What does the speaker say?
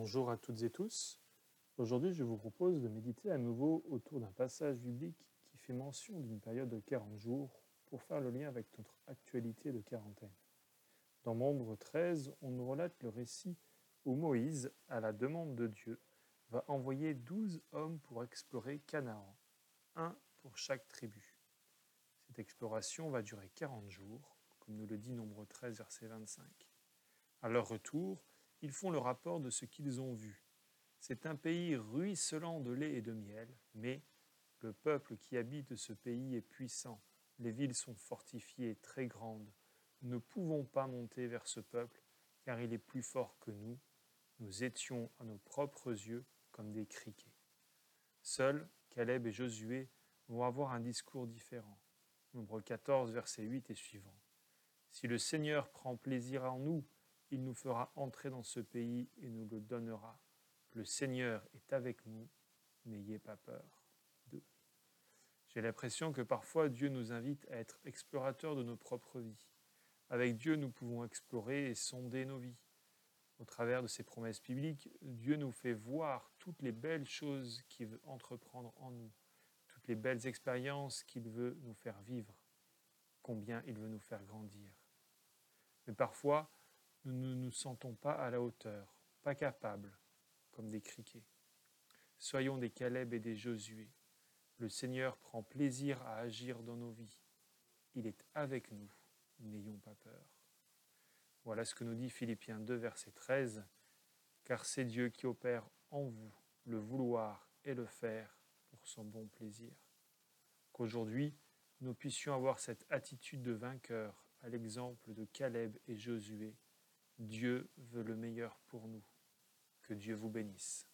Bonjour à toutes et tous. Aujourd'hui, je vous propose de méditer à nouveau autour d'un passage biblique qui fait mention d'une période de 40 jours pour faire le lien avec notre actualité de quarantaine. Dans Nombre 13, on nous relate le récit où Moïse, à la demande de Dieu, va envoyer 12 hommes pour explorer Canaan, un pour chaque tribu. Cette exploration va durer 40 jours, comme nous le dit Nombre 13, verset 25. À leur retour, ils font le rapport de ce qu'ils ont vu. C'est un pays ruisselant de lait et de miel, mais le peuple qui habite ce pays est puissant. Les villes sont fortifiées, très grandes. Nous ne pouvons pas monter vers ce peuple, car il est plus fort que nous. Nous étions à nos propres yeux comme des criquets. Seuls Caleb et Josué vont avoir un discours différent. Nombre 14, verset 8 et suivant. Si le Seigneur prend plaisir en nous, il nous fera entrer dans ce pays et nous le donnera. Le Seigneur est avec nous, n'ayez pas peur. J'ai l'impression que parfois Dieu nous invite à être explorateurs de nos propres vies. Avec Dieu, nous pouvons explorer et sonder nos vies. Au travers de ces promesses bibliques, Dieu nous fait voir toutes les belles choses qu'il veut entreprendre en nous, toutes les belles expériences qu'il veut nous faire vivre, combien il veut nous faire grandir. Mais parfois, nous ne nous sentons pas à la hauteur, pas capables, comme des criquets. Soyons des Caleb et des Josué. Le Seigneur prend plaisir à agir dans nos vies. Il est avec nous, n'ayons pas peur. Voilà ce que nous dit Philippiens 2, verset 13. Car c'est Dieu qui opère en vous le vouloir et le faire pour son bon plaisir. Qu'aujourd'hui, nous puissions avoir cette attitude de vainqueur à l'exemple de Caleb et Josué Dieu veut le meilleur pour nous. Que Dieu vous bénisse.